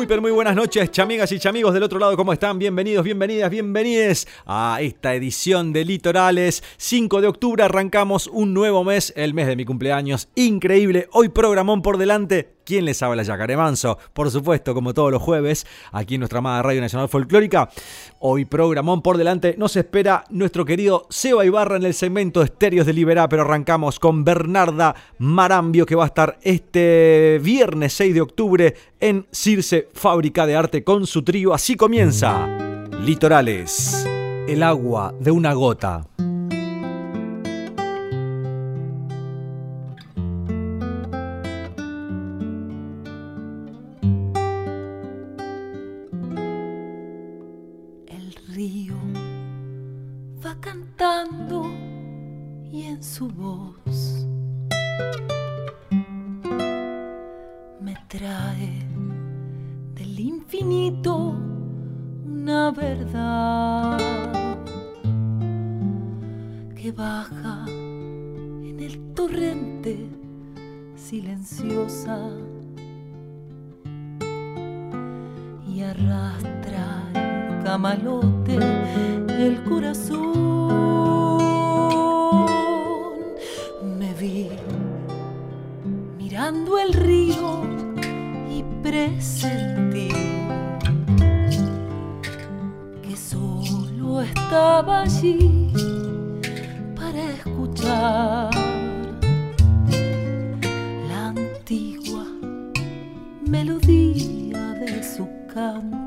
Muy pero muy buenas noches, chamigas y chamigos del otro lado, ¿cómo están? Bienvenidos, bienvenidas, bienvenides a esta edición de Litorales. 5 de octubre arrancamos un nuevo mes, el mes de mi cumpleaños. Increíble, hoy programón por delante. ¿Quién les habla? Yacaré Manso, por supuesto, como todos los jueves, aquí en nuestra amada Radio Nacional Folclórica. Hoy programón por delante, nos espera nuestro querido Seba Ibarra en el segmento Estéreos de Liberá, pero arrancamos con Bernarda Marambio, que va a estar este viernes 6 de octubre en Circe Fábrica de Arte con su trío. Así comienza Litorales, el agua de una gota. Su voz me trae del infinito una verdad que baja en el torrente silenciosa y arrastra el camalote el corazón. Mirando el río y presentí que solo estaba allí para escuchar la antigua melodía de su canto.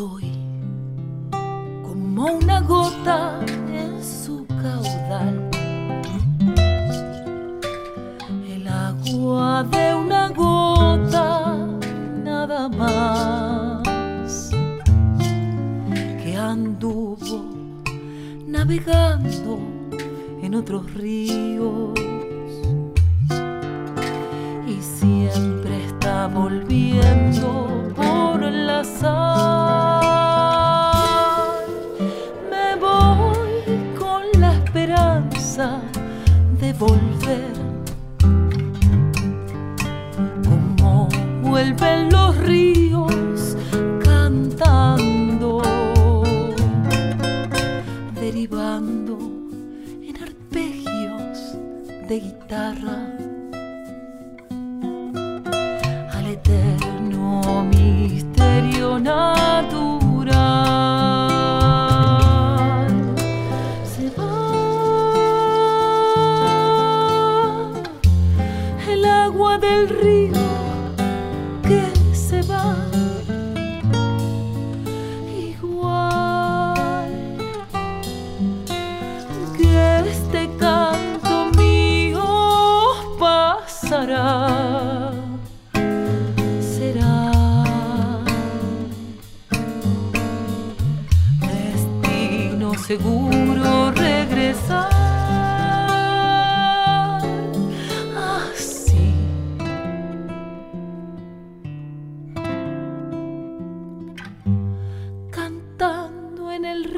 Soy como una gota en su caudal. El agua de una gota, nada más. Que anduvo navegando en otros ríos.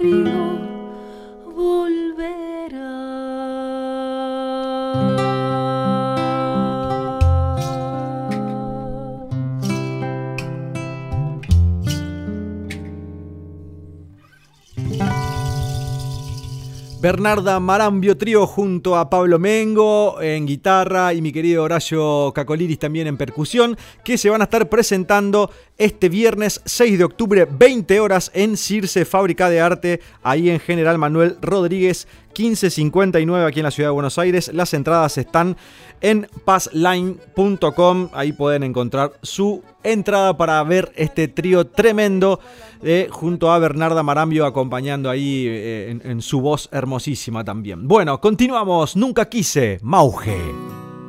Río Bernarda Marambio Trío junto a Pablo Mengo en guitarra y mi querido Horacio Cacoliris también en percusión, que se van a estar presentando este viernes 6 de octubre, 20 horas en Circe Fábrica de Arte, ahí en General Manuel Rodríguez 1559 aquí en la ciudad de Buenos Aires. Las entradas están en passline.com, ahí pueden encontrar su entrada para ver este trío tremendo eh, junto a Bernarda Marambio acompañando ahí eh, en, su voz hermosísima también. Bueno, continuamos. Nunca quise, Mauge.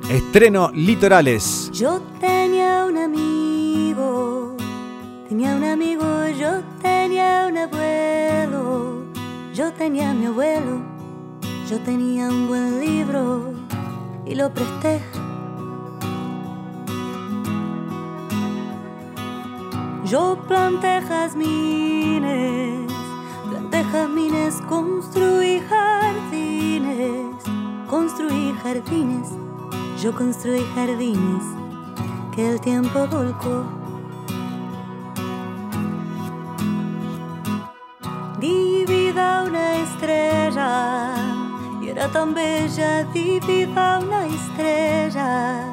Estreno Litorales. Yo tenía un amigo, tenía un amigo, yo tenía un abuelo, yo tenía mi abuelo, yo tenía un buen libro y lo presté Yo planté jazmines, planté jazmines, construí jardines, construí jardines, yo construí jardines que el tiempo volcó. Di vida una estrella era tan bella, di vida una estrella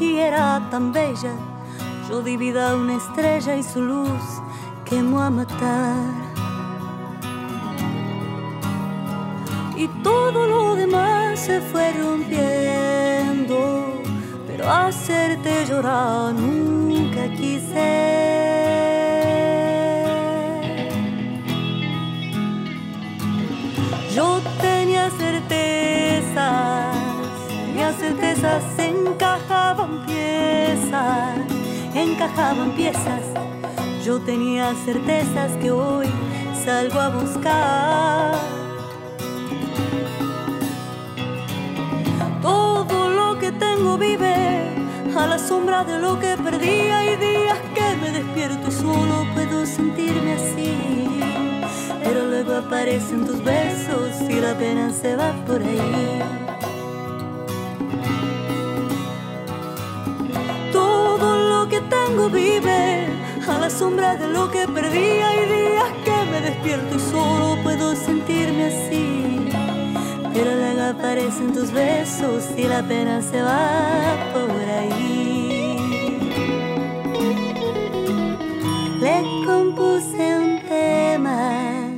y era tan bella yo divida una estrella y su luz quemó a matar. Y todo lo demás se fue rompiendo, pero hacerte llorar nunca quise. Encajaban piezas. Yo tenía certezas que hoy salgo a buscar. Todo lo que tengo vive a la sombra de lo que perdí. Hay días que me despierto y solo puedo sentirme así. Pero luego aparecen tus besos y la pena se va por ahí. Tengo vive a la sombra de lo que perdí. Hay días que me despierto y solo puedo sentirme así. Pero luego aparecen tus besos y la pena se va por ahí. Le compuse un tema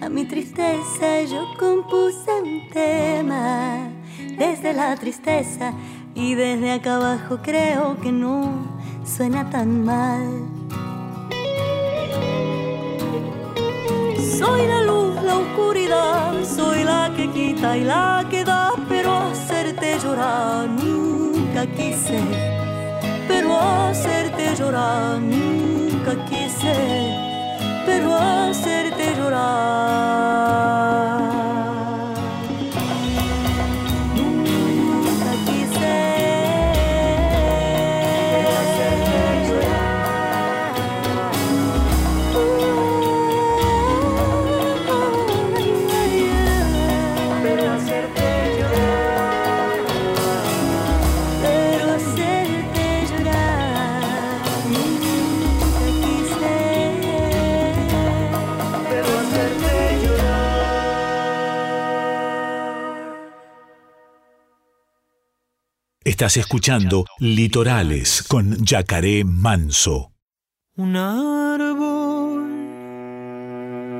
a mi tristeza, yo compuse un tema desde la tristeza y desde acá abajo creo que no suena tan mal. Soy la luz, la oscuridad, soy la que quita y la que da, pero hacerte llorar nunca quise. Pero hacerte llorar nunca quise, pero hacerte llorar. Estás escuchando Litorales con Yacaré Manso. Un árbol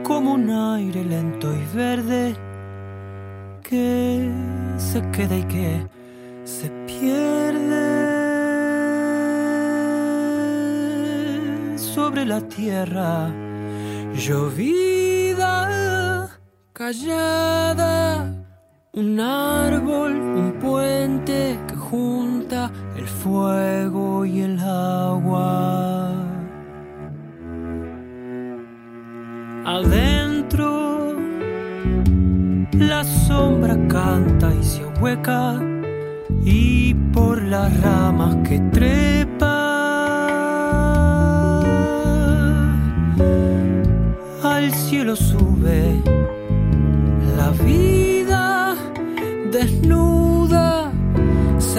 como un aire lento y verde que se queda y que se pierde sobre la tierra llovida, callada, un árbol, un puente junta el fuego y el agua. Adentro sombra canta y se hueca y por las ramas que trepa al cielo sube la vida desnuda,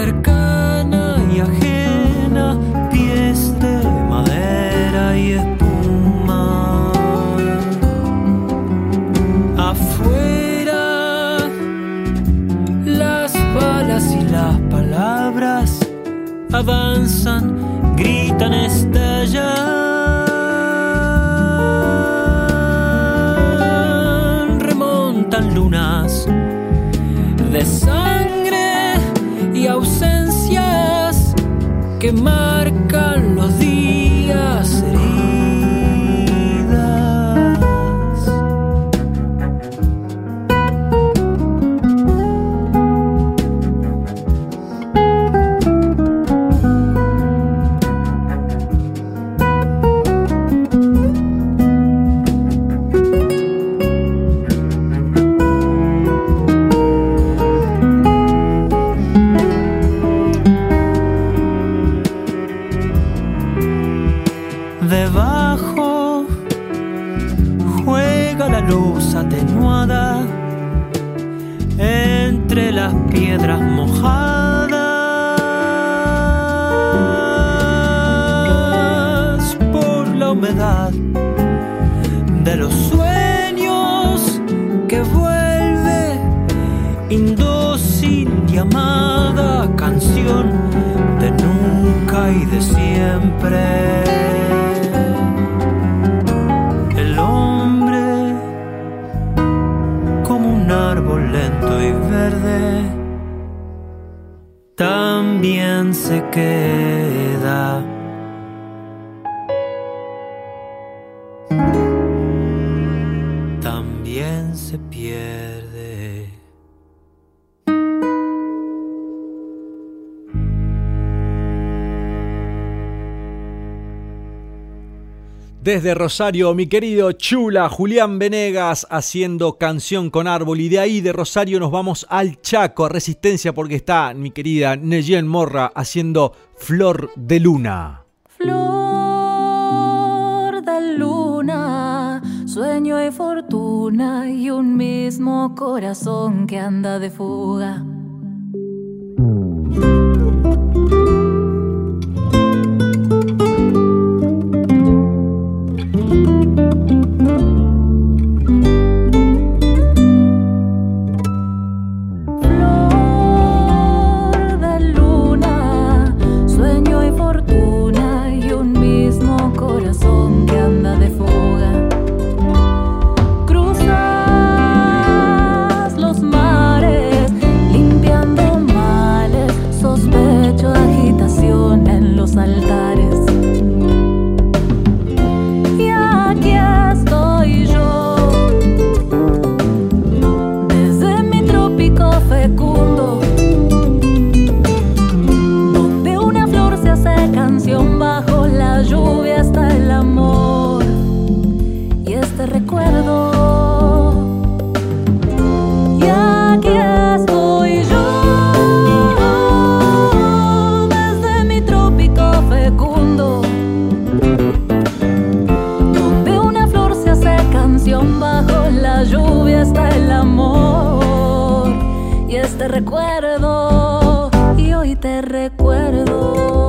cercana y ajena, pies de madera y espuma. Afuera, las balas y las palabras avanzan, gritan, estallan, remontan lunas de que marcan Desde Rosario, mi querido Chula Julián Venegas haciendo canción con árbol. Y de ahí de Rosario nos vamos al Chaco, a Resistencia, porque está mi querida Neyen Morra haciendo Flor de Luna. Flor de luna, sueño y fortuna y un mismo corazón que anda de fuga. Recuerdo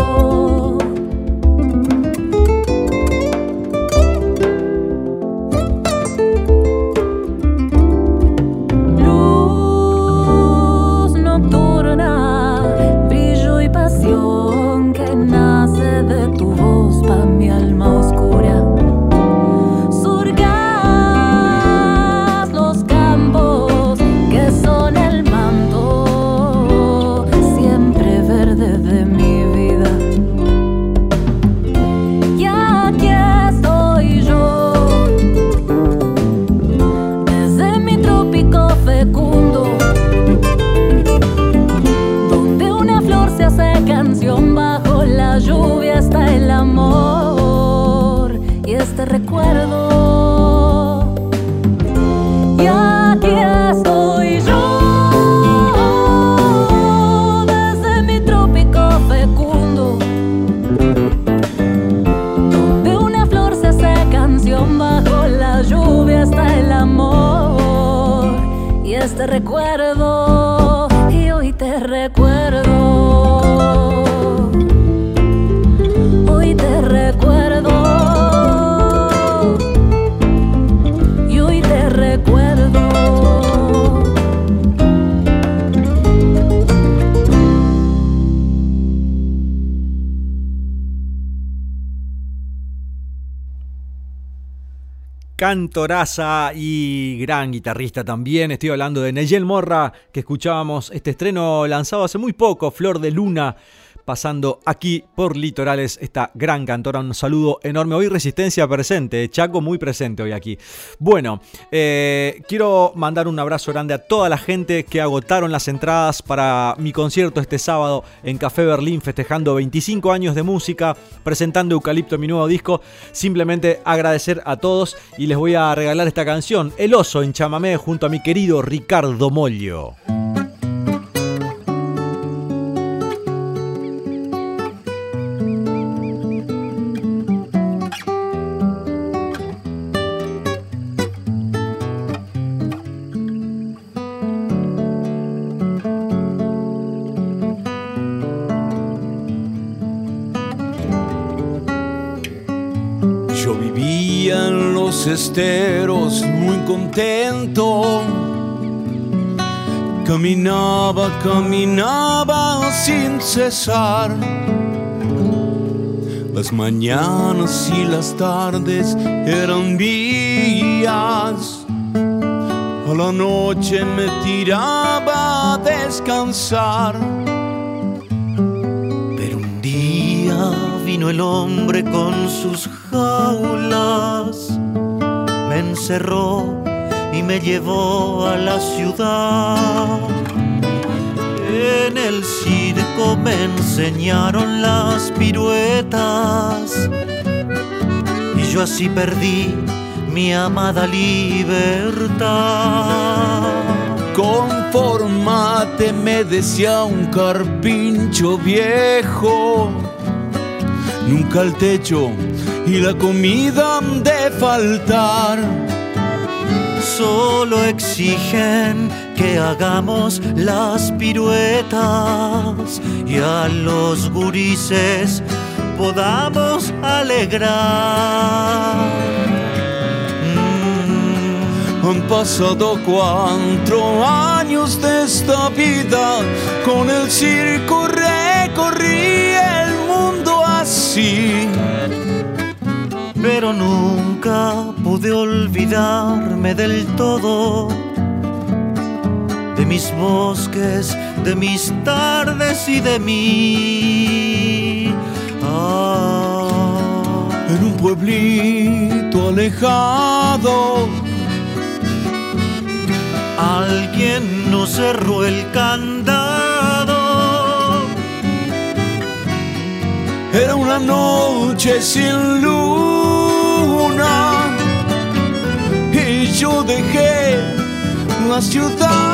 cantoraza y gran guitarrista también. Estoy hablando de Neyel Morra, que escuchábamos este estreno lanzado hace muy poco, Flor de Luna pasando aquí por Litorales, esta gran cantora. Un saludo enorme. Hoy Resistencia presente, eh, Chaco muy presente hoy aquí. Bueno, eh, quiero mandar un abrazo grande a toda la gente que agotaron las entradas para mi concierto este sábado en Café Berlín, festejando 25 años de música, presentando Eucalipto, mi nuevo disco. Simplemente agradecer a todos y les voy a regalar esta canción, El oso en chamamé, junto a mi querido Ricardo Mollo. Caminaba, sin cesar. Las mañanas y las tardes eran días. A la noche me tiraba a descansar. Pero un día vino el hombre con sus jaulas me encerró y me llevó a la ciudad. En el circo me enseñaron las piruetas y yo así perdí mi amada libertad. Conformate, me decía un carpincho viejo. Nunca el techo y la comida de faltar. Solo exigen que hagamos las piruetas y a los gurises podamos alegrar. Mm. Han pasado cuatro años de esta vida, con el circo recorrí el mundo así pero nunca pude olvidarme del todo de mis bosques, de mis tardes y de mí. Ah, en un pueblito alejado, alguien nos cerró el candado. Era una noche sin luz y yo dejé la ciudad.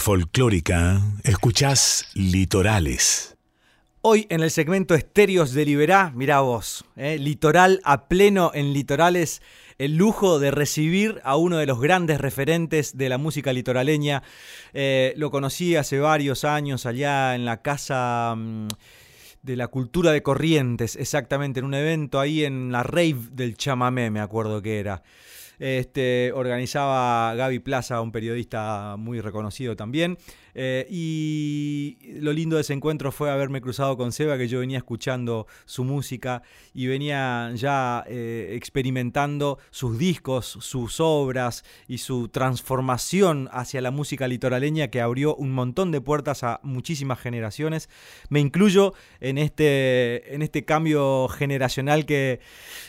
Folclórica, escuchás Litorales. Hoy en el segmento Estéreos de Liberá, mirá vos, eh, litoral a pleno en litorales el lujo de recibir a uno de los grandes referentes de la música litoraleña. Eh, lo conocí hace varios años allá en la casa mm, de la cultura de Corrientes, exactamente, en un evento ahí en la rave del chamamé, me acuerdo que era. Este, organizaba Gaby Plaza, un periodista muy reconocido también. Eh, y lo lindo de ese encuentro fue haberme cruzado con Seba, que yo venía escuchando su música y venía ya eh, experimentando sus discos, sus obras y su transformación hacia la música litoraleña que abrió un montón de puertas a muchísimas generaciones. Me incluyo en este, en este cambio generacional que,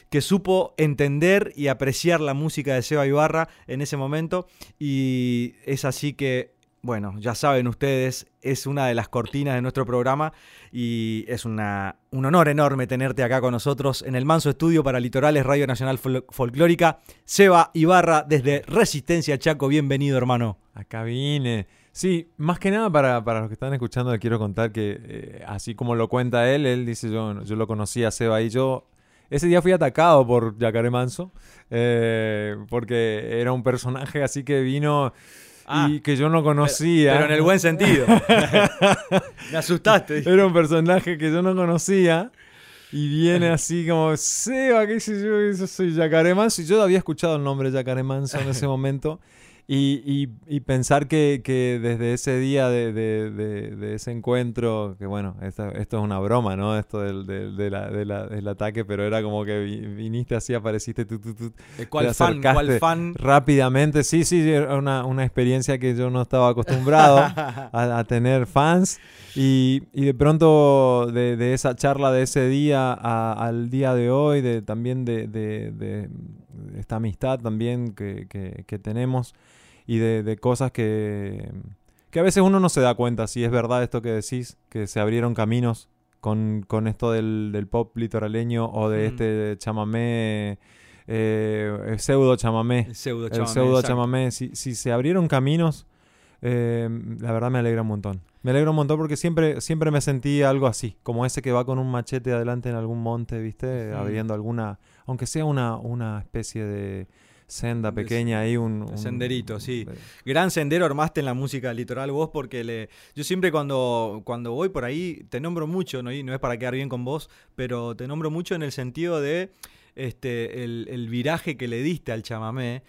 que supo entender y apreciar la música de Seba Ibarra en ese momento y es así que bueno, ya saben ustedes, es una de las cortinas de nuestro programa y es una, un honor enorme tenerte acá con nosotros en el Manso Estudio para Litorales Radio Nacional Folclórica. Seba Ibarra desde Resistencia Chaco, bienvenido hermano. Acá vine. Sí, más que nada para, para los que están escuchando, le quiero contar que eh, así como lo cuenta él, él dice yo, yo lo conocí a Seba y yo ese día fui atacado por Yacaré Manso, eh, porque era un personaje así que vino Ah. y que yo no conocía. Pero, en el buen sentido. Me asustaste. Era un personaje que yo no conocía. Y viene así como, Seba, qué sé yo, yo soy Yacaré Manso. Y yo había escuchado el nombre Yacaré Manso en ese momento. Y, y, pensar que, que, desde ese día de, de, de, ese encuentro, que bueno, esto, esto, es una broma, ¿no? Esto del, del, la, del, ataque, pero era como que viniste así, apareciste tú, tú, tú. ¿Cuál fan? ¿Cuál fan? Rápidamente, sí, sí, era una, una experiencia que yo no estaba acostumbrado a, tener fans. Y, y de pronto, de, esa charla de ese día al día de hoy, de, también de, esta amistad también que, que, que tenemos y de, cosas que, que a veces uno no se da cuenta si es verdad esto que decís, que se abrieron caminos con, con esto del, del, pop litoraleño o de este chamamé, eh, pseudo chamamé. El pseudo chamamé. El pseudo chamamé. Si, si, se abrieron caminos, eh, la verdad me alegra un montón. Me alegra un montón porque siempre, siempre me sentí algo así, como ese que va con un machete adelante en algún monte, ¿viste? Abriendo alguna, aunque sea una, una especie de senda pequeña ahí, un, senderito, sí. Gran sendero armaste en la música litoral vos porque le, yo siempre cuando, cuando voy por ahí te nombro mucho, ¿no? Y no es para quedar bien con vos, pero te nombro mucho en el sentido de este, el, viraje que le diste al chamamé.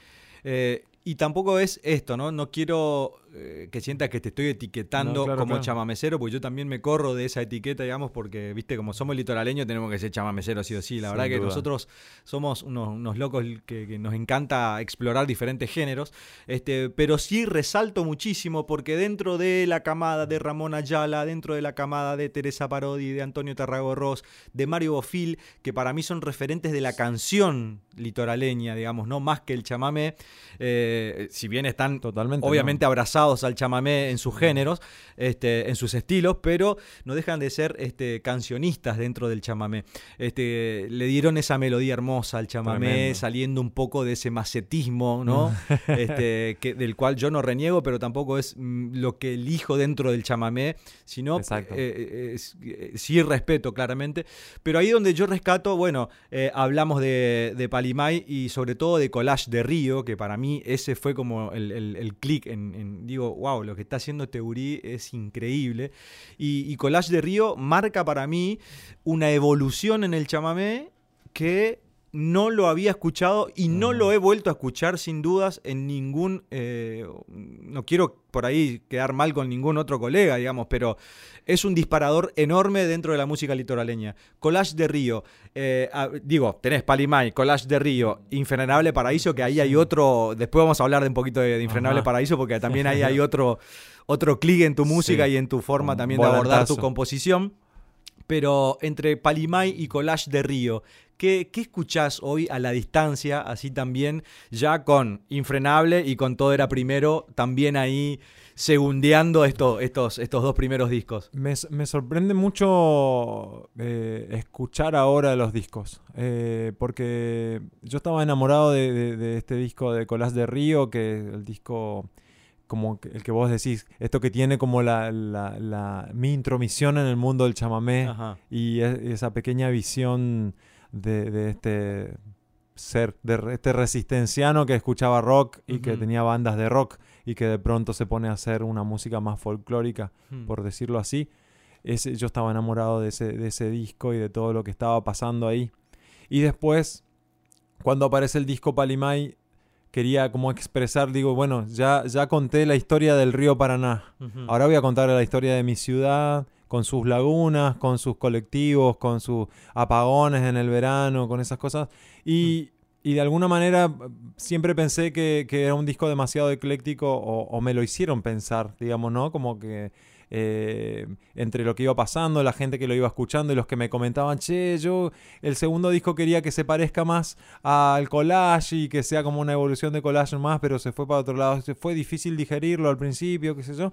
Eh, y tampoco es esto, ¿no? No quiero eh, que sientas que te estoy etiquetando como chamamecero, porque yo también me corro de esa etiqueta, digamos, porque, viste, como somos litoraleños tenemos que ser chamamecero sí o sí. La verdad que nosotros somos unos, locos que, nos encanta explorar diferentes géneros, este, pero sí resalto muchísimo porque dentro de la camada de Ramón Ayala, dentro de la camada de Teresa Parodi, de Antonio Tarragorros, de Mario Bofil, que para mí son referentes de la canción litoraleña, digamos, no más que el chamamé, eh, si bien están Totalmente obviamente abrazados al chamamé en sus géneros, este, en sus estilos, pero no dejan de ser este, cancionistas dentro del chamamé. Este, le dieron esa melodía hermosa al chamamé, saliendo un poco de ese macetismo, ¿no? este, que, del cual yo no reniego, pero tampoco es mm, lo que elijo dentro del chamamé, sino eh, eh, eh, sí respeto claramente. Pero ahí donde yo rescato, bueno, hablamos de, de, Palimay y sobre todo de Collage de Río, que para mí ese fue como el, el, clic en digo, wow, lo que está haciendo Teurí es increíble. Y, y Collage de Río marca para mí una evolución en el chamamé que no lo había escuchado y no lo he vuelto a escuchar sin dudas en ningún... Eh, no quiero por ahí quedar mal con ningún otro colega, digamos, pero es un disparador enorme dentro de la música litoraleña. Collage de Río, eh, digo, tenés Palimay, Collage de Río, Infrenable Paraíso, que ahí hay otro... Después vamos a hablar de un poquito de, Infrenable Paraíso porque también ahí hay otro, otro clic en tu música y en tu forma también de abordar tu composición. Pero entre Palimay y Collage de Río, ¿Qué, escuchás hoy a la distancia, así también, ya con Infrenable y con Todo era Primero, también ahí segundeando esto, estos, estos dos primeros discos? Me, sorprende mucho eh, escuchar ahora los discos, eh, porque yo estaba enamorado de, este disco de Colás de Río, que es el disco como el que vos decís, esto que tiene como la, mi intromisión en el mundo del chamamé y esa pequeña visión de, este ser, de este resistenciano que escuchaba rock y que tenía bandas de rock y que de pronto se pone a hacer una música más folclórica, hmm. por decirlo así. Ese, yo estaba enamorado de ese, de ese disco y de todo lo que estaba pasando ahí. Y después, cuando aparece el disco Palimay, quería como expresar, digo, bueno, ya, ya conté la historia del río Paraná. Ahora voy a contar la historia de mi ciudad, con sus lagunas, con sus colectivos, con sus apagones en el verano, con esas cosas. Y, y de alguna manera siempre pensé que, que era un disco demasiado ecléctico o, o me lo hicieron pensar, digamos, ¿no? Como que eh, entre lo que iba pasando, la gente que lo iba escuchando y los que me comentaban, che, yo el segundo disco quería que se parezca más al collage y que sea como una evolución de collage más, pero se fue para otro lado. Fue difícil digerirlo al principio, qué sé yo.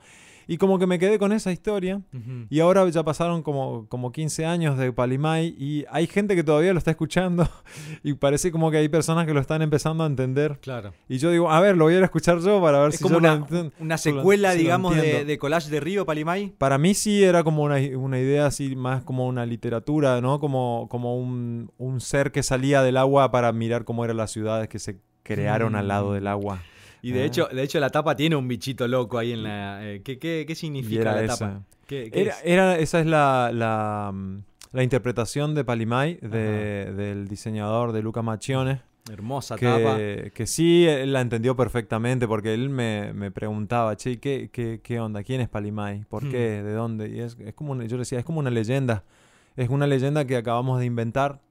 Y como que me quedé con esa historia. Y ahora ya pasaron como, como 15 años de Palimay y hay gente que todavía lo está escuchando y parece como que hay personas que lo están empezando a entender. Claro. Y yo digo, a ver, lo voy a ir a escuchar yo para ver Es si como yo una, una lo- secuela, si digamos, de, Collage de Río, Palimay. Para mí sí era como una, una idea así, más como una literatura, ¿no? Como, como un, un ser que salía del agua para mirar cómo eran las ciudades que se crearon al lado del agua. Y de Ah. hecho, de hecho la tapa tiene un bichito loco ahí en la. eh, ¿qué, qué, qué significa era la esa. tapa? ¿Qué, Era, es? era- esa es la, la, mm, la interpretación de Palimay, de- del diseñador de Luca Macchione. Hermosa tapa. Que, que sí, él la entendió perfectamente porque él me, me preguntaba, che, ¿qué, qué, ¿qué onda? ¿Quién es Palimay? ¿Por Hmm. qué? ¿De dónde? Y es, es como una- yo le decía, es como una leyenda. Es una leyenda que acabamos de inventar.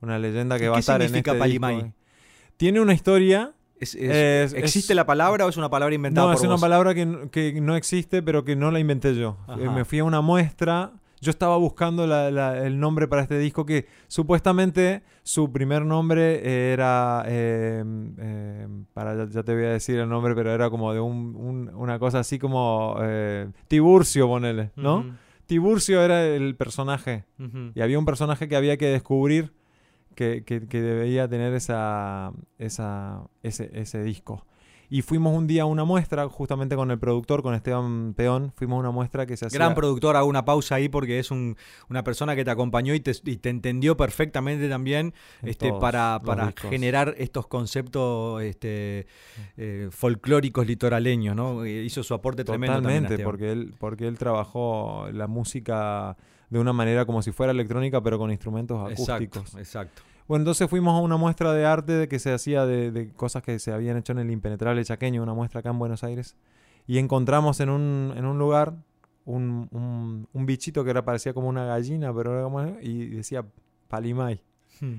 Una leyenda que ¿Y va a estar en este Palimay? disco. Tiene una historia. Es- es- es- ¿Existe la palabra o es una palabra inventada No, por es una palabra que, que no existe, pero que no la inventé yo. Ajá. Eh, me fui a una muestra. Yo estaba buscando la- la- el nombre para este disco que supuestamente su primer nombre era, eh, eh, para ya, ya te voy a decir el nombre, pero era como de un- un- una cosa así como eh, Tiburcio, ponele, ¿no? Tiburcio era el personaje y había un personaje que había que descubrir que, que- que debía tener esa, esa, ese, ese disco. Y fuimos un día a una muestra, justamente con el productor, con Esteban Peón, fuimos a una muestra que se hacía... Gran productor, hago una pausa ahí porque es un- una persona que te acompañó y te, y te entendió perfectamente también este, para, para generar estos conceptos este, eh, folclóricos litoraleños, ¿no? Eh, Hizo su aporte tremendo. Totalmente, porque él, porque él trabajó la música de una manera como si fuera electrónica, pero con instrumentos acústicos. Exacto, exacto. Bueno, entonces fuimos a una muestra de arte de que se hacía de, de cosas que se habían hecho en el Impenetrable Chaqueño, una muestra acá en Buenos Aires. Y encontramos en un, en un lugar un, un- un bichito que era, parecía como una gallina, pero era como... Y decía Palimay. Hmm.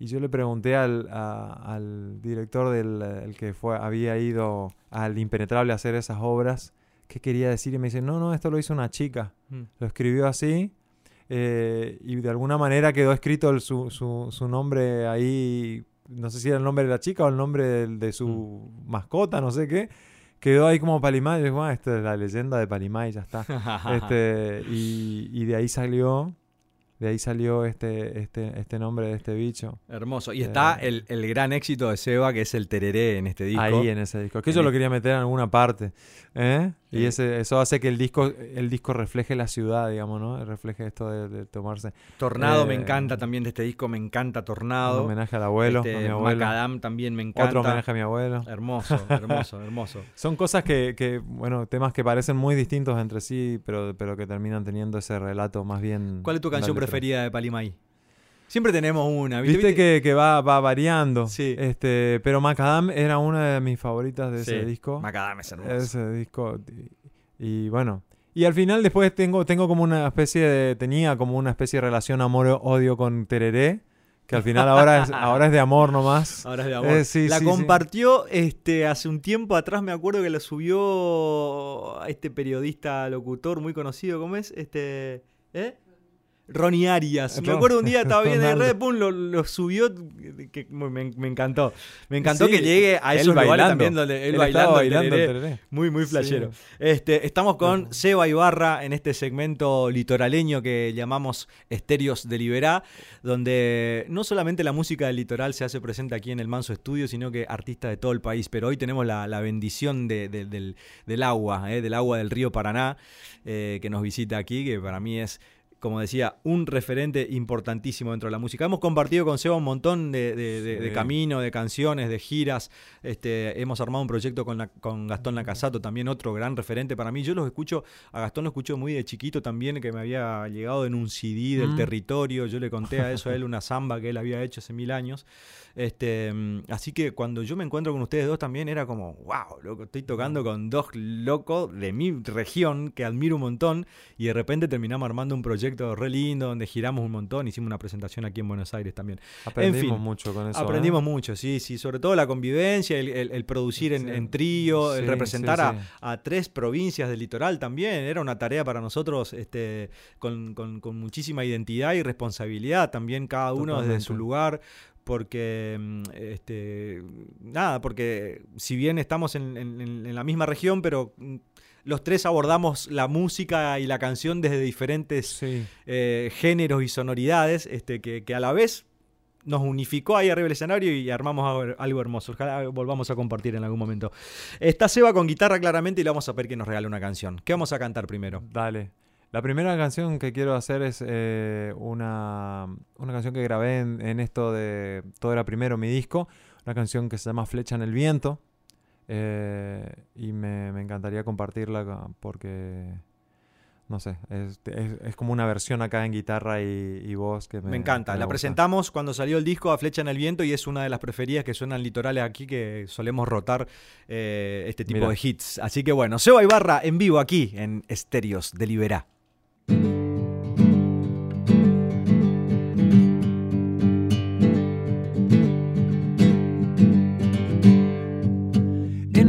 Y yo le pregunté al, a- al director del el que fue, había ido al Impenetrable a hacer esas obras, qué quería decir. Y me dice, no, no, esto lo hizo una chica. Hmm. Lo escribió así eh, y de alguna manera quedó escrito el- su, su, su nombre ahí, no sé si era el nombre de la chica o el nombre del- de, su mascota, no sé qué. Quedó ahí como Palimay. Y "Bueno, esta es la leyenda de Palimay, ya está. este, y, y de ahí salió, de ahí salió este, este, este nombre de este bicho. Hermoso. Y está Eh, el, el gran éxito de Seba, que es el tereré en este disco. Ahí en ese disco. Que En yo lo el- quería meter en alguna parte. ¿eh? Y ese, eso hace que el disco, el disco refleje la ciudad, digamos, ¿no? Refleje esto de, de tomarse Tornado me Eh, encanta también de este disco, me encanta un Tornado. homenaje al abuelo, Este, a mi abuelo. Macadam también me encanta. Otro homenaje a mi abuelo. Hermoso, hermoso, hermoso. Son cosas que, que, bueno, temas que parecen muy distintos entre sí, pero, pero que terminan teniendo ese relato más bien. ¿Cuál es tu canción preferida de Palimay? Siempre tenemos una, Viste, ¿viste? que, que va, va variando. Sí. Este, pero Macadam era una de mis favoritas de ese disco. Macadam es hermoso. Ese disco. Y, y bueno. Y al final después tengo, tengo como una especie de. Tenía como una especie de relación amor-odio con Tereré. Que al final ahora es, ahora es de amor nomás. Ahora es de amor. Eh, sí, la sí, compartió este hace un tiempo atrás, me acuerdo que lo subió a este periodista locutor muy conocido, ¿cómo es? Este, ¿eh? Ronnie Arias. Me Ron- acuerdo un día estaba viendo en red, pum, lo, lo subió, que me, me encantó. Me encantó Sí, que llegue a esos lugares bailando. también donde él, Él bailando, bailando el tereré. tereré. Muy, muy flashero. Sí. Este, estamos con Seba Ibarra en este segmento litoraleño que llamamos Estéreos de Liberá, donde no solamente la música del litoral se hace presente aquí en el Manso Estudio, sino que artistas de todo el país. Pero hoy tenemos la, la bendición de- de- del, del agua, eh, del agua del río Paraná, eh, que nos visita aquí, que para mí es como decía, un referente importantísimo dentro de la música. Hemos compartido con Seba un montón de, de, de, de Sí. camino, de canciones, de giras. Este, hemos armado un proyecto con, la- con Gastón Lacasato, también otro gran referente para mí. Yo los escucho, a Gastón lo escucho muy de chiquito también, que me había llegado en un CD del Mm. territorio. Yo le conté a eso a él una samba que él había hecho hace mil años. Este, mm, así que cuando yo me encuentro con ustedes dos también era como, wow, loco, estoy tocando con dos locos de mi región que admiro un montón y de repente terminamos armando un proyecto re lindo donde giramos un montón, hicimos una presentación aquí en Buenos Aires también. Aprendimos fin, mucho con eso. Aprendimos ¿eh? mucho, sí, sí, sobre todo la convivencia, el, el- el producir en, Sí. en trío, el representar sí, a, tres provincias del litoral también, era una tarea para nosotros este, con, con- con muchísima identidad y responsabilidad también cada uno desde su lugar. Porque, mm, este, nada, porque si bien estamos en, en- en- en la misma región, pero mm, los tres abordamos la música y la canción desde diferentes Sí. eh, géneros y sonoridades, este, que, que a la vez nos unificó ahí arriba del escenario y armamos algo, hermoso. Ojalá volvamos a compartir en algún momento. Está Seba con guitarra claramente y le vamos a pedir que nos regale una canción. ¿Qué vamos a cantar primero? Dale. La primera canción que quiero hacer es eh, una, una canción que grabé en, en esto de Todo era primero, mi disco. Una canción que se llama Flecha en el viento. Eh, y me, me encantaría compartirla porque, no sé, es, es- es como una versión acá en guitarra y, y voz que me, Me encanta. que me La gusta. presentamos cuando salió el disco a Flecha en el Viento y es una de las preferidas que suenan litorales aquí que solemos rotar eh, este tipo Mira. de hits. Así que bueno, Seba Ibarra en vivo aquí en Estéreos de Liberá.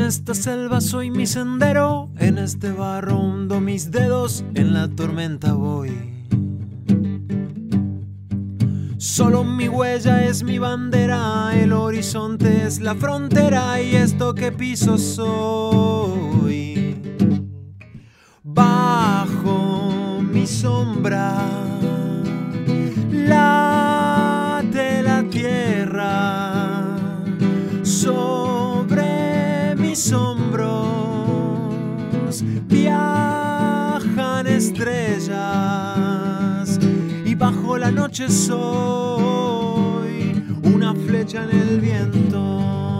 Esta selva soy mi sendero, en este barro hundo mis dedos, en la tormenta voy. Solo mi huella es mi bandera, el horizonte es la frontera y esto que piso soy. Bajo mi sombra soy una flecha en el viento.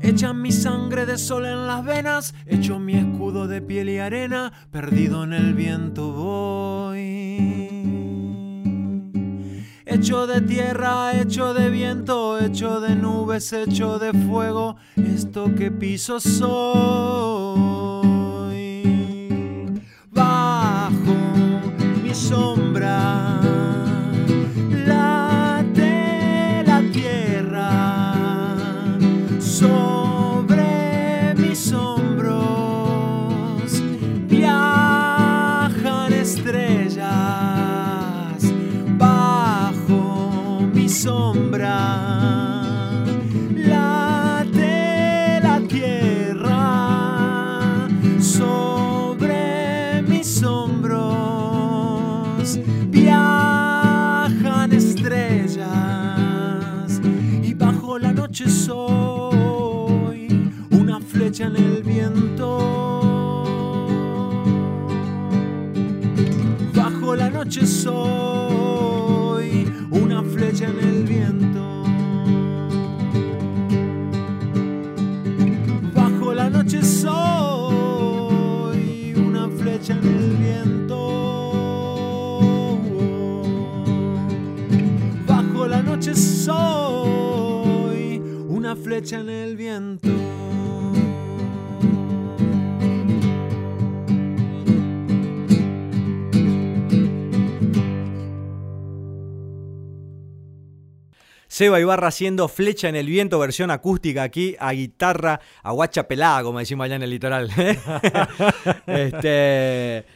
Echa mi sangre de sol en las venas, echo mi escudo de piel y arena, perdido en el viento voy. Hecho de tierra, hecho de viento, hecho de nubes, hecho de fuego, esto que piso soy. Bajo mi sombra late la tierra sobre sombra late la tierra sobre mis hombros. Viajan estrellas y bajo la noche soy una flecha en el viento. Bajo la noche soy una flecha en el viento flecha en el viento Seba Ibarra haciendo Flecha en el Viento, versión acústica aquí, a guitarra, a guacha pelada, como decimos allá en el litoral. este,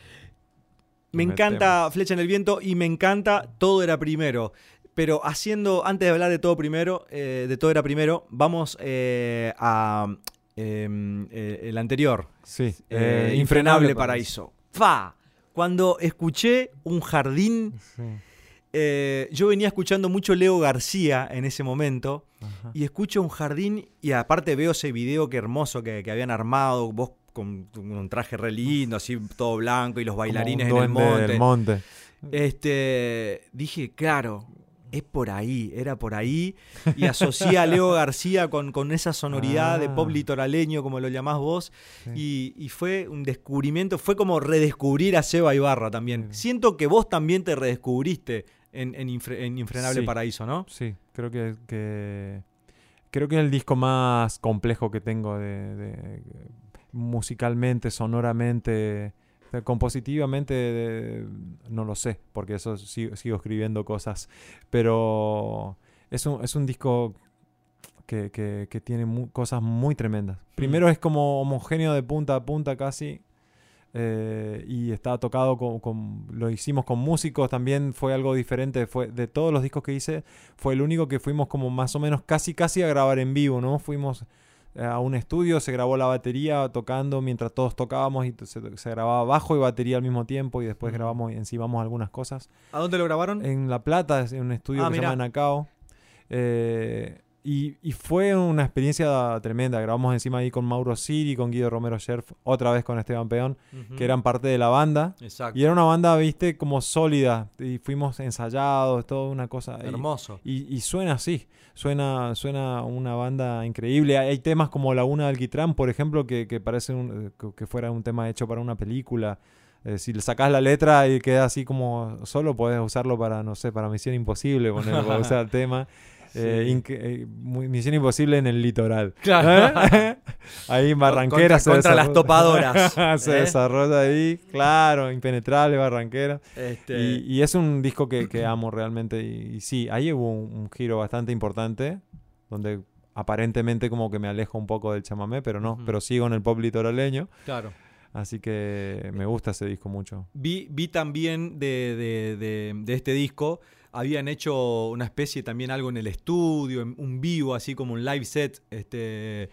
me encanta Flecha en el Viento y me encanta Todo era primero. Pero haciendo, antes de hablar de todo primero, eh, de todo era primero, vamos eh, a em, eh, el anterior, Sí. eh, Infrenable Paraíso. ¡Fa! Cuando escuché un jardín Sí. yo venía escuchando mucho Leo García en ese momento Ajá. y escucho un jardín y aparte veo ese video que hermoso que, que habían armado, vos con un traje re lindo, así todo blanco y los bailarines en Como el monte. del monte. Este, dije, claro, es por ahí, era por ahí. Y asocié a Leo García con, con esa sonoridad de pop Ah. litoraleño, como lo llamás vos. Sí. Y, y fue un descubrimiento, fue como redescubrir a Seba Ibarra también. Sí. Siento que vos también te redescubriste en, en Infre- en Infrenable Sí. Paraíso, ¿no? Sí, creo que, que- creo que es el disco más complejo que tengo de, de- musicalmente, sonoramente, compositivamente, de- no lo sé, porque eso sigo, sigo escribiendo cosas, pero es un, es un disco que, que- que tiene mu- cosas muy tremendas. Primero es como homogéneo de punta a punta casi. eh, y está tocado con, con- lo hicimos con músicos también fue algo diferente fue de todos los discos que hice fue el único que fuimos como más o menos casi casi a grabar en vivo no fuimos a un estudio se grabó la batería tocando mientras todos tocábamos y se, se grababa bajo y batería al mismo tiempo y después grabamos y encimamos algunas cosas ¿A dónde lo grabaron? en La Plata, en un estudio Ah, que se llama Nacao. Eh, y, y fue una experiencia tremenda. Grabamos encima ahí con Mauro Siri, con Guido Romero Scherf, otra vez con Esteban Peón, que eran parte de la banda. Exacto. Y era una banda, viste, como sólida. Y fuimos ensayados, toda una cosa. Hermoso. y, y suena así, suena, suena una banda increíble. Hay, hay temas como Laguna del Alquitrán, por ejemplo, que, que parece un- eh, que- fuera un tema hecho para una película. Eh, si le sacás la letra y queda así como solo, podés usarlo para, no sé, para Misión Imposible, ponerlo, para usar el tema. Eh, Sí. eh, Misión Imposible en el litoral. Claro. ¿Eh? ahí en Barranquera Contra- se contra las topadoras, se ¿eh? desarrolla ahí, claro, impenetrable Barranquera. Este, Y, y es un disco que, que amo realmente. Y, y sí, ahí hubo un, un giro bastante importante, donde aparentemente como que me alejo un poco del chamamé, pero no, pero sigo en el pop litoraleño. claro. Así que me gusta ese disco mucho. Vi, vi también de, de- de- de este disco, habían hecho una especie también algo en el estudio, en- un vivo, así como un live set. Este,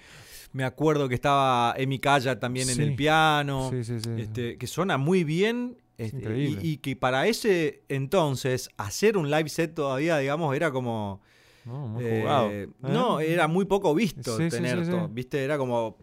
me acuerdo que estaba Emi Calla también en el piano, Sí, sí, sí. este, que suena muy bien. este. Y, y que para ese entonces, hacer un live set todavía, digamos, era como... No, muy eh, jugado. ¿eh? No, era muy poco visto tener todo. ¿viste? Era como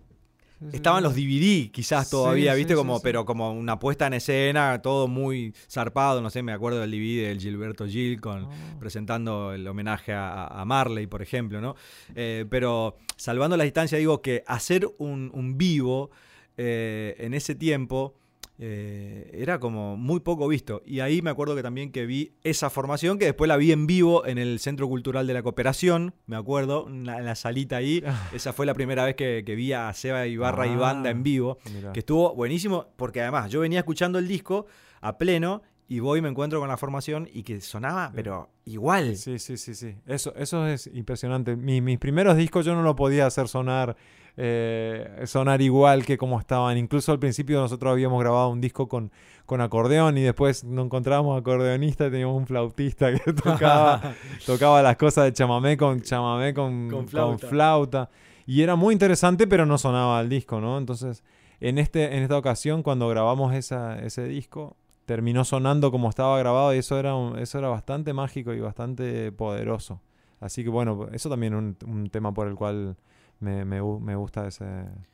Estaban los DVD quizás todavía, sí, ¿viste? sí, como, sí. pero como una puesta en escena, todo muy zarpado, no sé, me acuerdo del DVD del Gilberto Gil con, Ah. presentando el homenaje a, a Marley, por ejemplo, ¿no? Eh, pero salvando la distancia, digo que hacer un, un vivo eh, en ese tiempo eh, era como muy poco visto. Y ahí me acuerdo que también que vi esa formación, que después la vi en vivo en el Centro Cultural de la Cooperación, me acuerdo, en la, en la salita ahí. Esa fue la primera vez que, que vi a Seba Ibarra y Ah, banda en vivo, mirá. que estuvo buenísimo, porque además yo venía escuchando el disco a pleno y voy y me encuentro con la formación y que sonaba, pero igual. Sí, sí, sí, sí. Eso, eso es impresionante. Mi- mis primeros discos yo no lo podía hacer sonar, eh, sonar igual que como estaban. Incluso al principio nosotros habíamos grabado un disco con, con acordeón y después no encontrábamos acordeonista, teníamos un flautista que tocaba, tocaba las cosas de chamamé con chamamé con, Con con flauta. Y era muy interesante, pero no sonaba el disco, ¿no? Entonces, en, este, en esta ocasión, cuando grabamos esa, ese disco, terminó sonando como estaba grabado y eso era, eso era bastante mágico y bastante poderoso. Así que bueno, eso también es un, un tema por el cual me, me gu- me gusta ese,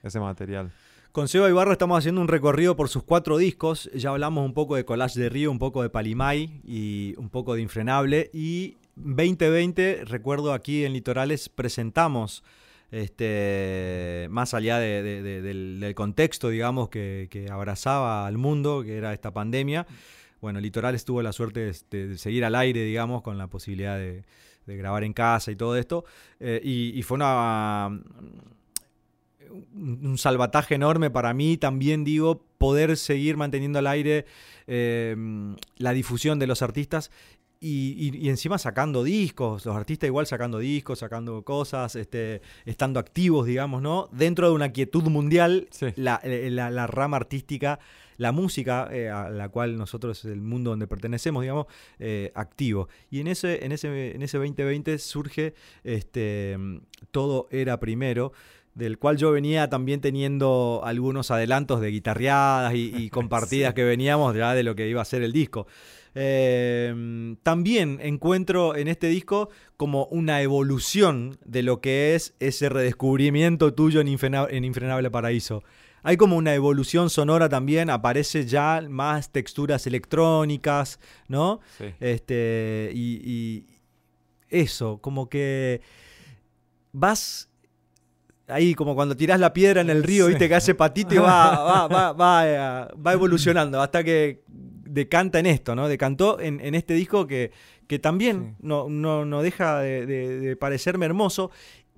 ese material. Con Seba Ibarra estamos haciendo un recorrido por sus cuatro discos. Ya hablamos un poco de Collage de Río, un poco de Palimay y un poco de Infrenable. Y 2020, recuerdo aquí en Litorales, presentamos, este, más allá de- de- de- del, del contexto, digamos, que, que abrazaba al mundo, que era esta pandemia. Bueno, Litorales tuvo la suerte de seguir al aire, digamos, con la posibilidad de, de grabar en casa y todo esto. Eh, y, y fue una un salvataje enorme para mí también digo poder seguir manteniendo al aire eh, la difusión de los artistas y, y- y encima sacando discos, los artistas igual sacando discos, sacando cosas, este, estando activos, digamos, ¿no? Dentro de una quietud mundial, Sí. la, eh, la- la rama artística, la música, eh, a la cual nosotros, el mundo donde pertenecemos, digamos, eh, activo. Y en ese, en ese, en ese 2020 surge este, Todo era primero, del cual yo venía también teniendo algunos adelantos de guitarreadas y, y compartidas que veníamos ya de lo que iba a ser el disco. Eh, también encuentro en este disco como una evolución de lo que es ese redescubrimiento tuyo en, Infrena- en Infrenable Paraíso. Hay como una evolución sonora también, aparece ya más texturas electrónicas, ¿no? Sí. Este, y, y eso, como que vas ahí, como cuando tirás la piedra en el río, Sí. viste que hace patito y va, va, va, va, va evolucionando hasta que decanta en esto, ¿no? Decantó en, en este disco que, que también Sí. no, no, no deja de, de- de parecerme hermoso.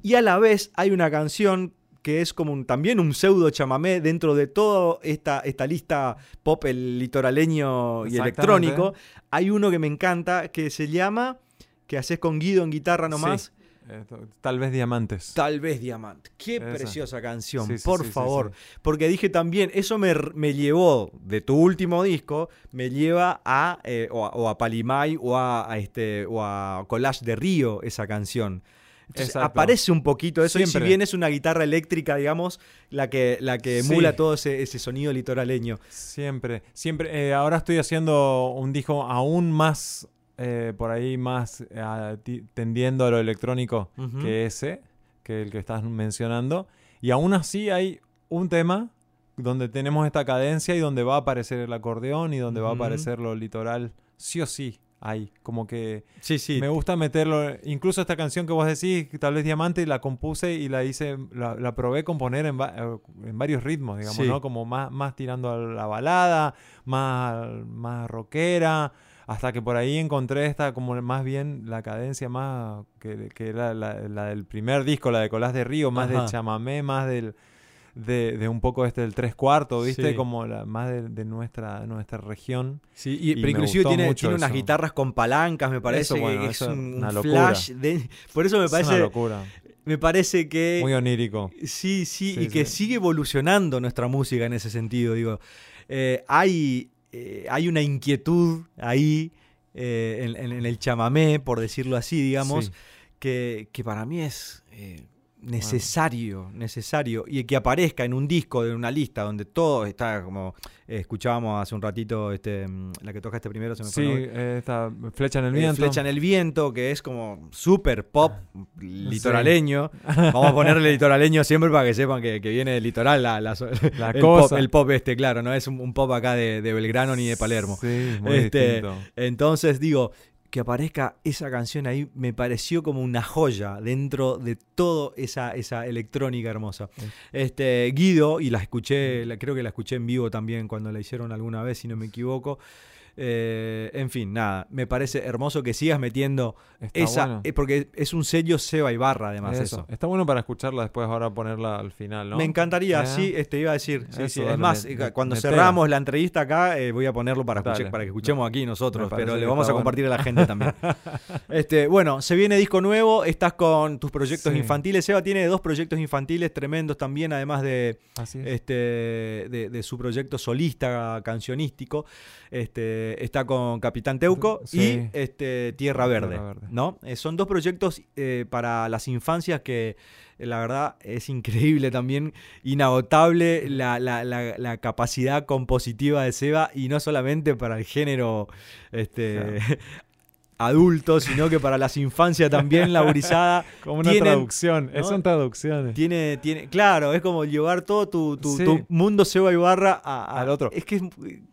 Y a la vez hay una canción que es como un- también un pseudo chamamé dentro de toda esta, esta lista pop el litoraleño y electrónico. Hay uno que me encanta que se llama, que haces con Guido en guitarra nomás, Esto, tal vez diamantes. Tal vez Diamante. Qué Esa. preciosa canción, Sí, sí, por sí, sí, favor. sí. Porque dije también, eso me, me llevó de tu último disco, me lleva a, eh, o, a o a Palimay o a, a este, o a Collage de Río, esa canción. Entonces, aparece un poquito eso, y si Siempre. bien es una guitarra eléctrica, digamos, la que, la que Sí. emula todo ese, ese sonido litoraleño. Siempre, siempre. eh, ahora estoy haciendo un disco aún más, eh, por ahí más eh, tendiendo a lo electrónico que ese, que el que estás mencionando. Y aún así hay un tema donde tenemos esta cadencia y donde va a aparecer el acordeón y donde va a aparecer lo litoral. Sí o sí, hay. Como que Sí, sí. me gusta meterlo. Incluso esta canción que vos decís, tal vez Diamante, la compuse y la hice, la, la probé componer en, va- eh, en varios ritmos, digamos, Sí. ¿no? Como más, más tirando a la balada, más, más rockera, hasta que por ahí encontré esta como más bien la cadencia más que, que era la, la del primer disco, la de Colás de Río, más Ajá. del chamamé, más del... De, de un poco este del tres cuartos, ¿viste? Sí. Como la, más de, de nuestra, nuestra región. Sí, y, Y pero inclusive tiene, tiene unas guitarras con palancas, me parece Eso, que bueno, es un, una flash. de- por eso me Es una parece, locura. me parece que Muy onírico. Sí, sí, Sí, y que sí. sigue evolucionando nuestra música en ese sentido. Digo, Eh, hay, eh, hay una inquietud ahí eh, en, en- en el chamamé, por decirlo así, digamos, Sí. que, que para mí es necesario, necesario. Y que aparezca en un disco, en una lista, donde todo está como eh, escuchábamos hace un ratito este, mm, la que toca este primero, se me Sí, eh, esta flecha en el Eh, viento. Flecha en el viento, que es como súper pop litoraleño. Vamos a ponerle litoraleño siempre para que sepan que, que viene del litoral la, la- La el, cosa. Pop, el pop este, claro, no es un, un pop acá de, de Belgrano ni de Palermo. Sí, muy Este, distinto. Entonces digo, que aparezca esa canción ahí me pareció como una joya dentro de toda esa, esa electrónica hermosa. Sí. Este, Guido, y la escuché, la- creo que la escuché en vivo también cuando la hicieron alguna vez, si no me equivoco. Eh, en fin, nada, me parece hermoso que sigas metiendo Está esa, bueno. eh, porque es un sello Seba Ibarra además Eso. eso. Está bueno para escucharla después, ahora ponerla al final, ¿no? Me encantaría, ¿Eh? sí, este iba a decir. sí, Eso, sí. dale, Es más, me- eh, me- cuando cerramos la entrevista acá, voy a ponerlo para, escuchar- para que escuchemos aquí nosotros, pero le vamos a bueno. compartir a la gente también. este, bueno, se viene disco nuevo, estás con tus proyectos Sí. infantiles. Seba tiene dos proyectos infantiles tremendos también, además de, es. este, de, de su proyecto solista cancionístico. Este, está con Capitán Teuco Sí. y este, Tierra Verde. Tierra Verde. ¿no? Eh, son dos proyectos eh, para las infancias que eh, la verdad es increíble también, inagotable la, la- la- la capacidad compositiva de Seba y no solamente para el género este, adulto, sino que para las infancias también, la gurizada. Como una tienen- traducción. ¿no? Son traducciones. Tiene, tiene, claro, es como llevar todo tu, tu- Sí. tu mundo Seba Ibarra a- a- Al otro. Es que es-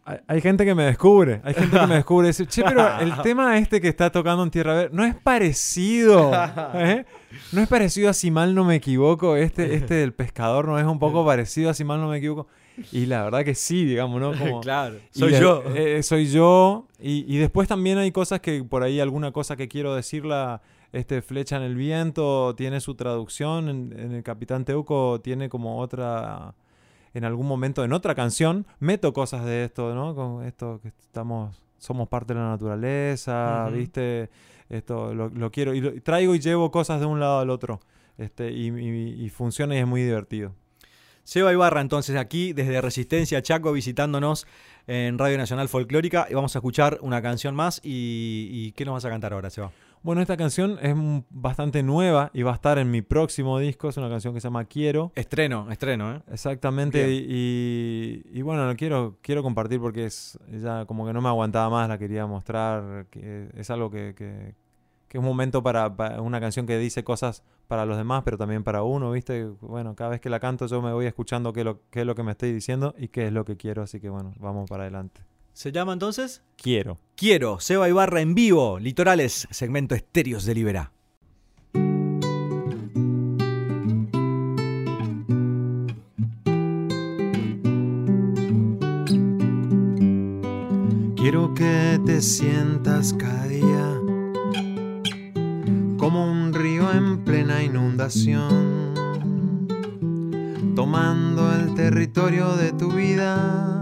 Hay, hay gente que me descubre. Hay gente que me descubre. Dice, che, pero el tema este que está tocando en Tierra Verde no es parecido. ¿eh? No es parecido a si mal no me equivoco. Este, este del pescador no es un poco parecido a si mal no me equivoco. Y la verdad que sí, digamos, ¿no? Como, claro, soy de- yo. eh, soy yo. Y, y después también hay cosas que por ahí, alguna cosa que quiero decirla, este Flecha en el Viento tiene su traducción. En, en el Capitán Teuco tiene como otra. En algún momento, en otra canción, meto cosas de esto, ¿no? Con esto que estamos. Somos parte de la naturaleza. ¿viste? Esto lo, lo quiero. Y lo- traigo y llevo cosas de un lado al otro. Este, y, y- y funciona y es muy divertido. Seba Ibarra, entonces, aquí desde Resistencia Chaco, visitándonos en Radio Nacional Folclórica. Y vamos a escuchar una canción más. ¿Y, y qué nos vas a cantar ahora, Seba? Bueno, esta canción es bastante nueva y va a estar en mi próximo disco. Es una canción que se llama Quiero. Estreno, estreno, ¿eh? Exactamente. Y, y, bueno, lo quiero, quiero compartir porque es ya como que no me aguantaba más, la quería mostrar. Que es algo que, que, que es un momento para, para, una canción que dice cosas para los demás, pero también para uno, ¿viste? Bueno, cada vez que la canto yo me voy escuchando qué, lo, qué es lo que me estoy diciendo y qué es lo que quiero. Así que bueno, vamos para adelante. ¿Se llama entonces? Quiero. Quiero. Seba Ibarra en vivo. Litorales, segmento Estéreos de Libera. Quiero que te sientas cada día como un río en plena inundación, tomando el territorio de tu vida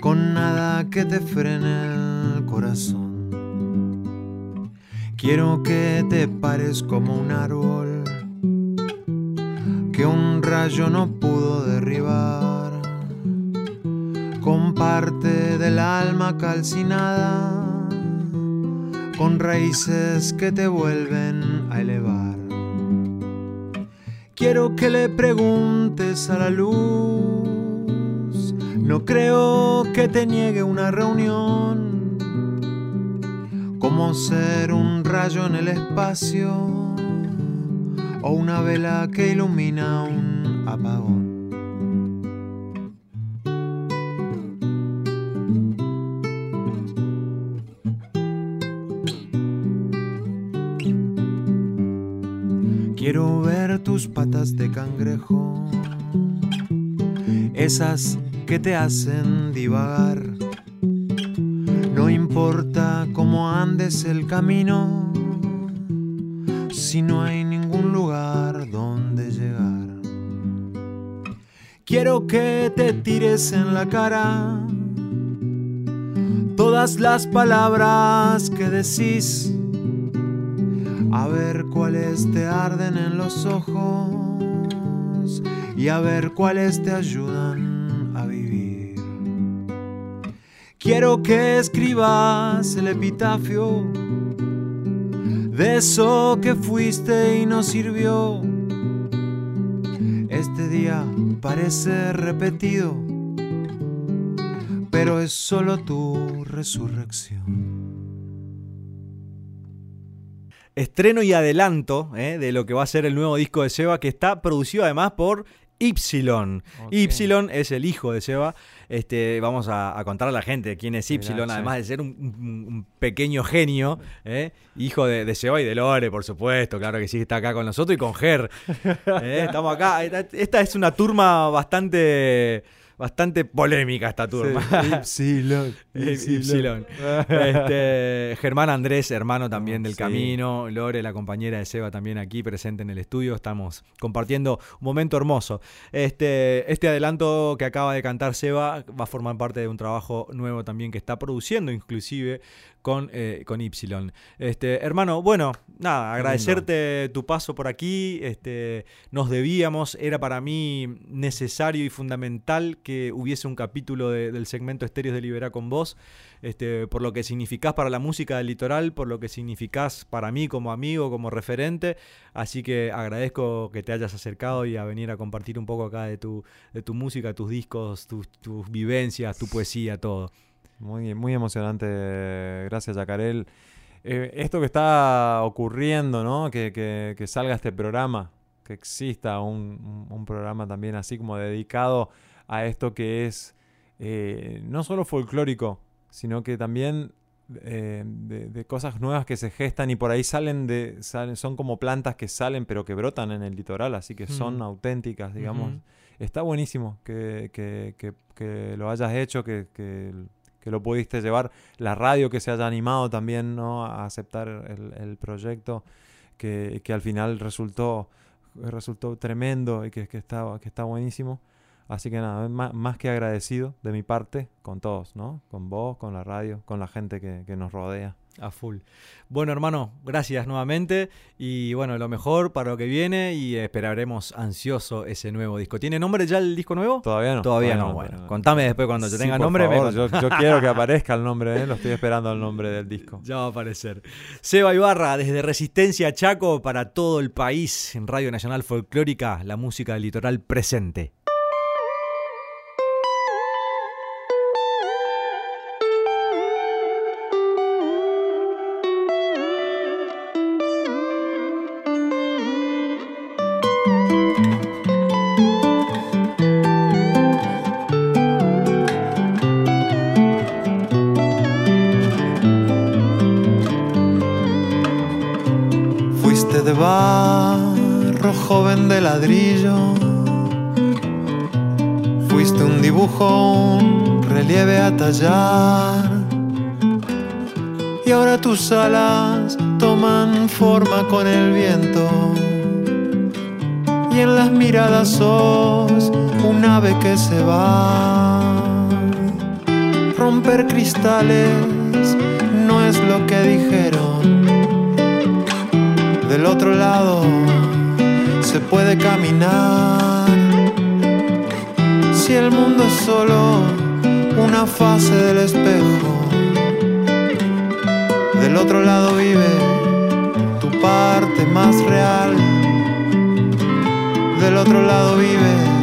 con nada que te frene el corazón. Quiero que te pares como un árbol que un rayo no pudo derribar, con parte del alma calcinada, con raíces que te vuelven a elevar. Quiero que le preguntes a la luz no creo que te niegue una reunión, como ser un rayo en el espacio o una vela que ilumina un apagón. Quiero ver tus patas de cangrejo, esas que te hacen divagar. No importa cómo andes el camino, si no hay ningún lugar donde llegar. Quiero que te tires en la cara todas las palabras que decís, a ver cuáles te arden en los ojos y a ver cuáles te ayudan Quiero que escribas el epitafio de eso que fuiste y no sirvió. Este día parece repetido, pero es solo tu resurrección. Estreno y adelanto eh, de lo que va a ser el nuevo disco de Seba, que está producido además por Y. Okay. Y es el hijo de Seba. Este, vamos a, a, contar a la gente quién es Y, además de ser un, un, un pequeño genio, ¿eh? hijo de, de, Seba y de Lore, por supuesto, claro que sí, está acá con nosotros y con Ger. ¿eh? Estamos acá. Esta es una turma bastante bastante polémica esta turma. Sí, Ypsilon. Ypsilon. este, Germán Andrés, hermano también del sí. camino. Lore, la compañera de Seba, también aquí presente en el estudio. Estamos compartiendo un momento hermoso. Este, este adelanto que acaba de cantar Seba va a formar parte de un trabajo nuevo también que está produciendo, inclusive con, eh, con Y. Este, hermano, bueno, nada, agradecerte tu paso por aquí. Este, nos debíamos, era para mí necesario y fundamental que hubiese un capítulo de, del segmento Estéreos de Libera con vos, este, por lo que significás para la música del litoral, por lo que significás para mí como amigo, como referente. Así que agradezco que te hayas acercado y a venir a compartir un poco acá de tu, de tu música, tus discos, tus, tus vivencias, tu poesía, todo. Muy, muy emocionante, gracias Yacarel. Eh, esto que está ocurriendo, ¿no? Que, que, que, salga este programa, que exista un, un, programa también así como dedicado a esto que es eh, no solo folclórico, sino que también eh, de, de, cosas nuevas que se gestan y por ahí salen de salen, son como plantas que salen pero que brotan en el litoral, así que son mm. auténticas, digamos. Mm -hmm. Está buenísimo que, que, que, lo hayas hecho, que, que lo pudiste llevar, la radio que se haya animado también ¿no? a aceptar el, el proyecto, que, que, al final resultó, resultó tremendo y que, que, está, que está buenísimo. Así que nada, más, más, que agradecido de mi parte con todos, ¿no? Con vos, con la radio, con la gente que, que nos rodea. A full. Bueno, hermano, gracias nuevamente. Y bueno, lo mejor para lo que viene y esperaremos ansioso ese nuevo disco. ¿Tiene nombre ya el disco nuevo? Todavía no. Todavía no. Bueno, contame después cuando yo Sí, tenga nombre. favor, yo, yo quiero que aparezca el nombre, ¿eh? lo estoy esperando el nombre del disco. Ya va a aparecer. Seba Ibarra, desde Resistencia Chaco para todo el país, en Radio Nacional Folclórica, la música del litoral presente. Se va. Romper cristales no es lo que dijeron. Del otro lado se puede caminar. Si el mundo es solo una fase del espejo, del otro lado vive tu parte más real. Del otro lado vive.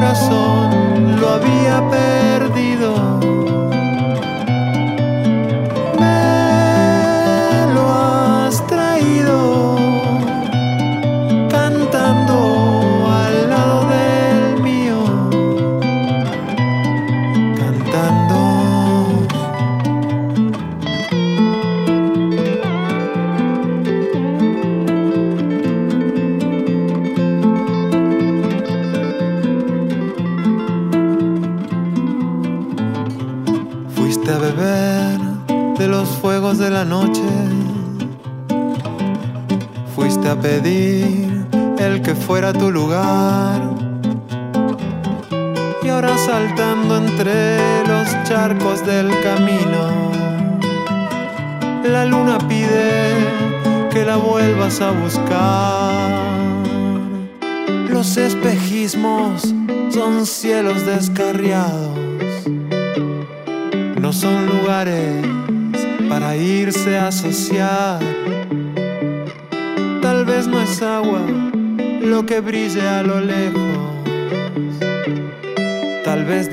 Corazón lo había perdido.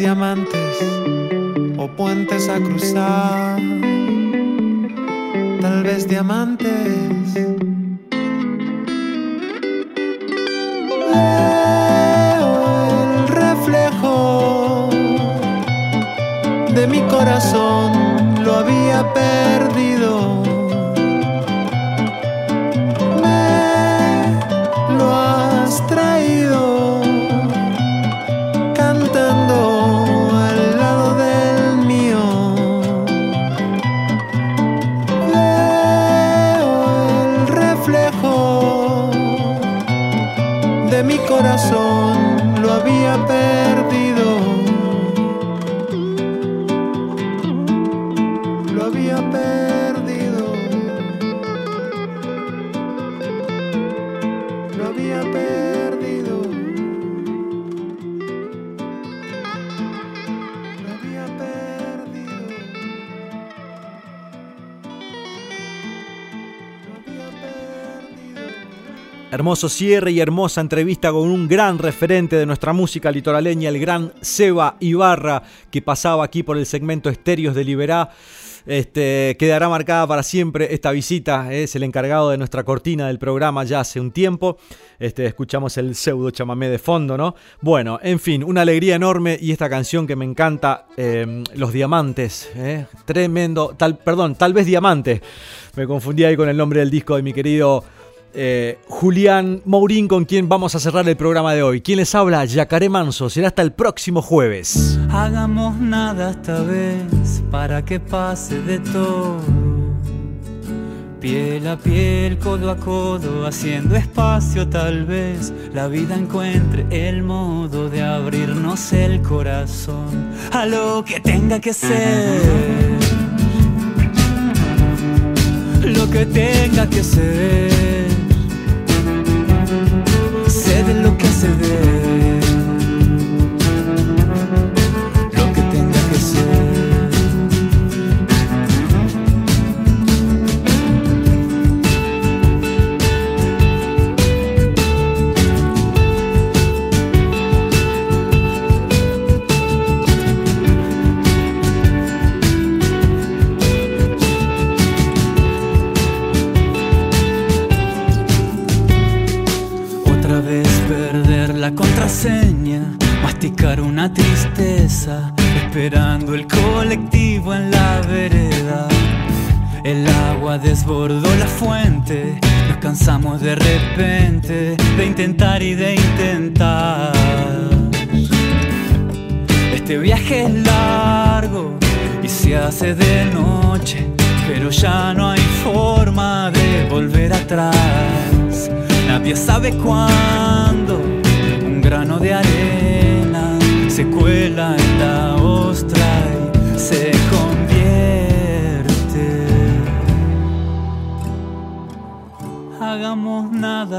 Diamantes o puentes a cruzar. Tal vez diamantes. Hermoso cierre y hermosa entrevista con un gran referente de nuestra música litoraleña, el gran Seba Ibarra, que pasaba aquí por el segmento Estéreos de Liberá. Este, quedará marcada para siempre esta visita. Es el encargado de nuestra cortina del programa ya hace un tiempo. Este, escuchamos el pseudo chamamé de fondo, ¿no? Bueno, en fin, una alegría enorme y esta canción que me encanta, eh, Los Diamantes. ¿eh? Tremendo, tal, perdón, tal vez Diamante. Me confundí ahí con el nombre del disco de mi querido eh, Julián Mourín, con quien vamos a cerrar el programa de hoy. ¿Quién les habla? Yacaré Manso. Será hasta el próximo jueves. Hagamos nada esta vez para que pase de todo. Piel a piel, codo a codo, haciendo espacio tal vez la vida encuentre el modo de abrirnos el corazón a lo que tenga que ser. Lo que tenga que ser. De lo que se ve. Desbordó la fuente, nos cansamos de repente de intentar y de intentar. Este viaje es largo y se hace de noche, pero ya no hay forma de volver atrás. Nadie sabe cuándo un grano de arena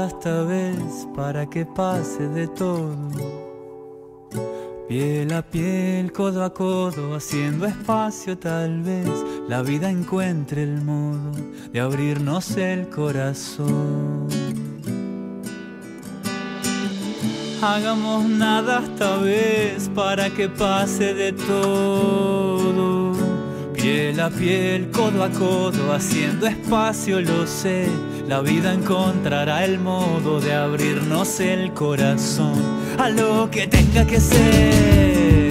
esta vez para que pase de todo. Piel a piel, codo a codo, haciendo espacio tal vez la vida encuentre el modo de abrirnos el corazón. Hagamos nada esta vez para que pase de todo. Piel a piel, codo a codo, haciendo espacio, lo sé. La vida encontrará el modo de abrirnos el corazón a lo que tenga que ser.